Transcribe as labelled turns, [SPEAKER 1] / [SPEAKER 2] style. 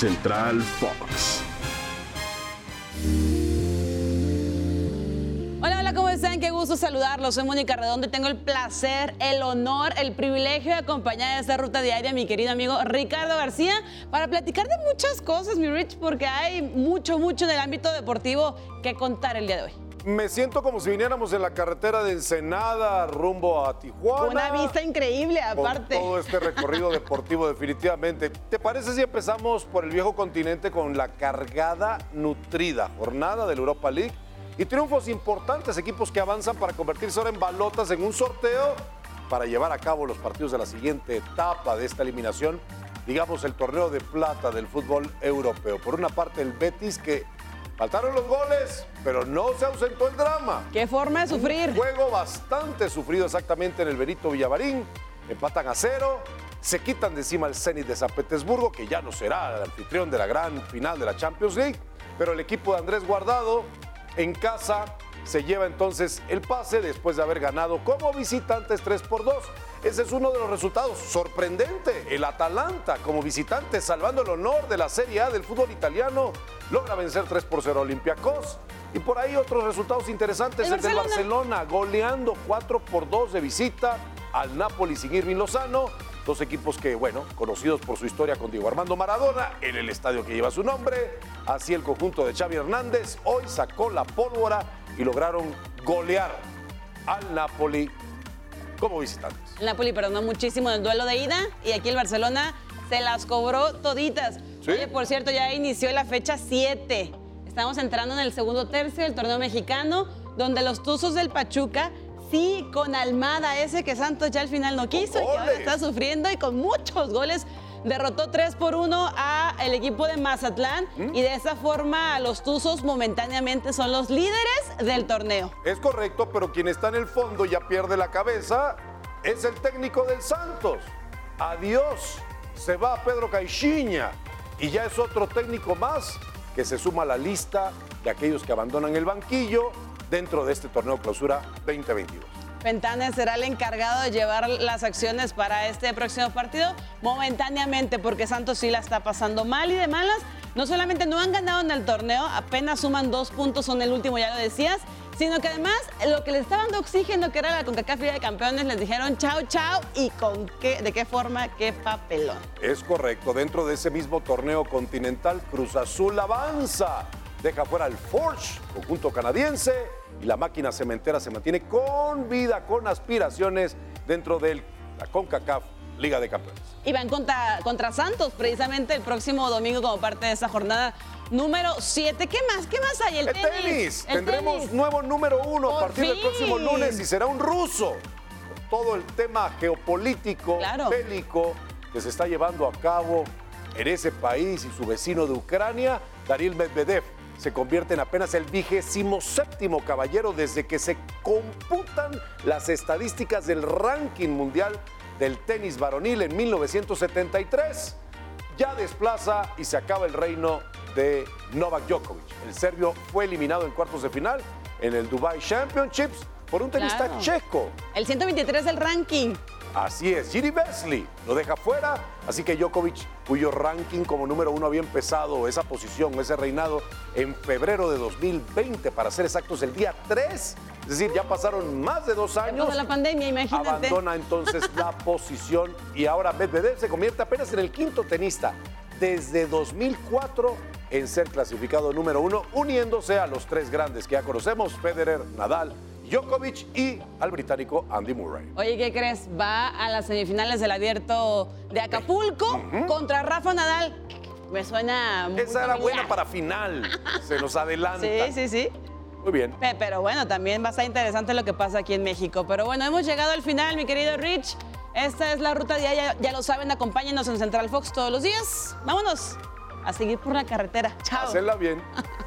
[SPEAKER 1] Central Fox.
[SPEAKER 2] Hola, hola, ¿cómo están? Qué gusto saludarlos. Soy Mónica Redondo y tengo el placer, el honor, el privilegio de acompañar a esta ruta diaria a mi querido amigo Ricardo García para platicar de muchas cosas, mi Rich, porque hay mucho, mucho en el ámbito deportivo que contar el día de hoy.
[SPEAKER 3] Me siento como si viniéramos en la carretera de Ensenada rumbo a Tijuana.
[SPEAKER 2] Una vista increíble,
[SPEAKER 3] con
[SPEAKER 2] aparte.
[SPEAKER 3] todo este recorrido deportivo definitivamente. ¿Te parece si empezamos por el viejo continente con la cargada, nutrida jornada del Europa League y triunfos importantes, equipos que avanzan para convertirse ahora en balotas en un sorteo para llevar a cabo los partidos de la siguiente etapa de esta eliminación, digamos el torneo de plata del fútbol europeo. Por una parte el Betis que faltaron los goles, pero no se ausentó el drama.
[SPEAKER 2] Qué forma de sufrir.
[SPEAKER 3] Un juego bastante sufrido exactamente en el Benito Villavarín. Empatan a cero. Se quitan de encima el Zenit de San Petersburgo, que ya no será el anfitrión de la gran final de la Champions League. Pero el equipo de Andrés Guardado en casa se lleva entonces el pase después de haber ganado como visitantes 3 por 2. Ese es uno de los resultados sorprendente. El Atalanta como visitante, salvando el honor de la Serie A del fútbol italiano, logra vencer 3 por 0 a Olympiacos. Y por ahí otros resultados interesantes.
[SPEAKER 2] El
[SPEAKER 3] El, del
[SPEAKER 2] Barcelona.
[SPEAKER 3] Barcelona goleando 4 por 2 de visita al Napoli sin Irving Lozano. Dos equipos que, bueno, conocidos por su historia con Diego Armando Maradona, en el estadio que lleva su nombre. Así el conjunto de Xavi Hernández hoy sacó la pólvora y lograron golear al Napoli como visitantes.
[SPEAKER 2] El Napoli perdonó muchísimo el duelo de ida y aquí el Barcelona se las cobró toditas.
[SPEAKER 3] Sí.
[SPEAKER 2] Oye, por cierto, ya inició la fecha 7. Estamos entrando en el segundo tercio del torneo mexicano, donde los Tuzos del Pachuca, sí, con Almada, ese que Santos ya al final no quiso y que ahora está sufriendo y con muchos goles. Derrotó 3 por 1 a el equipo de Mazatlán
[SPEAKER 3] ¿Mm?
[SPEAKER 2] y de esa forma los Tuzos momentáneamente son los líderes del torneo.
[SPEAKER 3] Es correcto, pero quien está en el fondo ya pierde la cabeza es el técnico del Santos. Adiós. Se va Pedro Caixinha y ya es otro técnico más que se suma a la lista de aquellos que abandonan el banquillo dentro de este torneo clausura 2022.
[SPEAKER 2] Fentanes será el encargado de llevar las acciones para este próximo partido momentáneamente, porque Santos sí la está pasando mal y de malas. No solamente no han ganado en el torneo, apenas suman dos puntos, son el último, ya lo decías, sino que además lo que les estaba dando oxígeno, que era la CONCACAF Liga de Campeones, les dijeron chao, chao, y con qué, de qué forma, qué papelón.
[SPEAKER 3] Es correcto, dentro de ese mismo torneo continental, Cruz Azul avanza. Deja fuera al Forge, conjunto canadiense, y la máquina cementera se mantiene con vida, con aspiraciones dentro de la CONCACAF Liga de Campeones.
[SPEAKER 2] Y van contra, contra Santos precisamente el próximo domingo como parte de esa jornada número 7. ¿Qué más? ¿Qué más hay? El,
[SPEAKER 3] El tenis,
[SPEAKER 2] El
[SPEAKER 3] tendremos
[SPEAKER 2] tenis.
[SPEAKER 3] nuevo número uno a partir del próximo lunes y será un ruso. Todo el tema geopolítico,
[SPEAKER 2] Claro.
[SPEAKER 3] bélico que se está llevando a cabo en ese país y su vecino de Ucrania, Daril Medvedev, se convierte en apenas el vigésimo séptimo caballero desde que se computan las estadísticas del ranking mundial del tenis varonil en 1973 ya desplaza y se acaba el reino de Novak Djokovic. El serbio fue eliminado en cuartos de final en el Dubai Championships por un tenista
[SPEAKER 2] Claro.
[SPEAKER 3] checo.
[SPEAKER 2] El 123 del ranking.
[SPEAKER 3] Así es, Giri Besley lo deja fuera, así que Djokovic, cuyo ranking como número uno había empezado esa posición, ese reinado en febrero de 2020, para ser exactos, el día 3, es decir, ya pasaron más de dos años.
[SPEAKER 2] La pandemia, imagínate.
[SPEAKER 3] Abandona entonces la posición y ahora Medvedev se convierte apenas en el quinto tenista desde 2004 en ser clasificado número uno, uniéndose a los tres grandes que ya conocemos, Federer, Nadal, Djokovic y al británico Andy Murray.
[SPEAKER 2] Oye, ¿qué crees? Va a las semifinales del abierto de Acapulco contra Rafa Nadal. Me suena muy
[SPEAKER 3] Esa era buena para final, se nos adelanta.
[SPEAKER 2] Sí, sí, sí.
[SPEAKER 3] Muy bien.
[SPEAKER 2] Pe- Pero bueno, también va a estar interesante lo que pasa aquí en México. Pero bueno, hemos llegado al final, mi querido Rich. Esta es la ruta diaria, ya lo saben, acompáñenos en Central Fox todos los días. Vámonos a seguir por la carretera. Chao.
[SPEAKER 3] Hacenla bien.